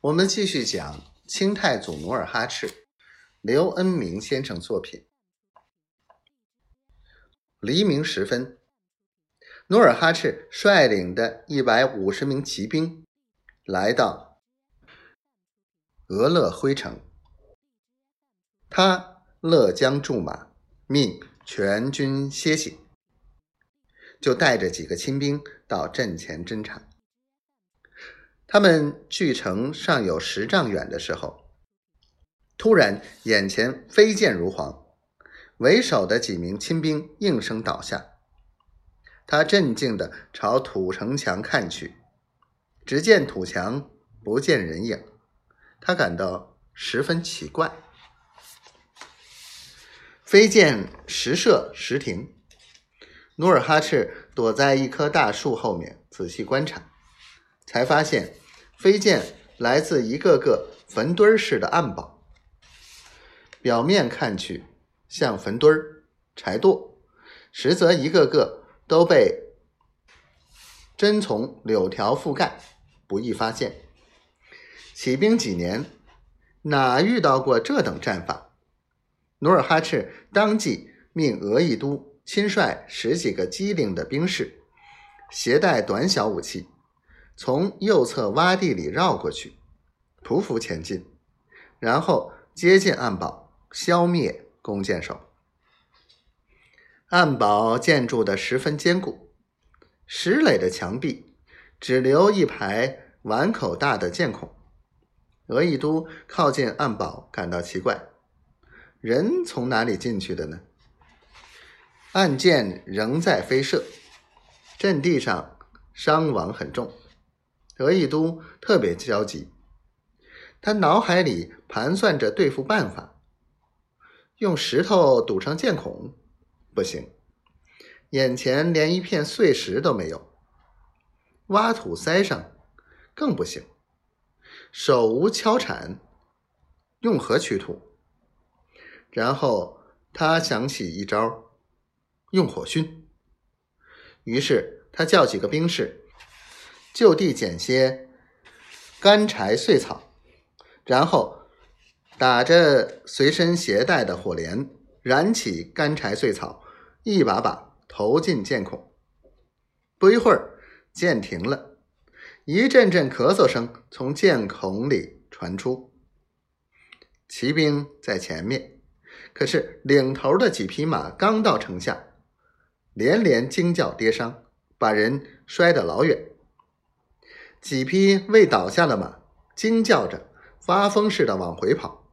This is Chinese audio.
我们继续讲清太祖努尔哈赤，刘恩明先生作品。黎明时分，努尔哈赤率领的一百五十名骑兵来到俄勒辉城，他勒将驻马，命全军歇息，就带着几个亲兵到阵前侦察。他们距城尚有十丈远的时候，突然眼前飞剑如簧，为首的几名亲兵应声倒下。他镇静地朝土城墙看去，只见土墙不见人影，他感到十分奇怪。飞剑时射时停，努尔哈赤躲在一棵大树后面仔细观察。才发现，飞剑来自一个个坟堆似的暗堡，表面看去像坟堆、柴垛，实则一个个都被针丛、柳条覆盖，不易发现。起兵几年，哪遇到过这等战法？努尔哈赤当即命额亦都亲率十几个机灵的兵士，携带短小武器。从右侧洼地里绕过去，匍匐前进，然后接近暗堡，消灭弓箭手。暗堡建筑的十分坚固，石垒的墙壁只留一排碗口大的箭孔。俄亦都靠近暗堡，感到奇怪：人从哪里进去的呢？暗箭仍在飞射，阵地上伤亡很重。额亦都特别焦急，他脑海里盘算着对付办法：用石头堵上箭孔不行，眼前连一片碎石都没有；挖土塞上更不行，手无锹铲，用何取土？然后他想起一招，用火熏。于是他叫几个兵士。就地捡些干柴碎草，然后打着随身携带的火镰，燃起干柴碎草，一把把投进箭孔。不一会儿，箭停了，一阵阵咳嗽声从箭孔里传出。骑兵在前面，可是领头的几匹马刚到城下，连连惊叫跌伤，把人摔得老远。几匹未倒下的马惊叫着，发疯似的往回跑。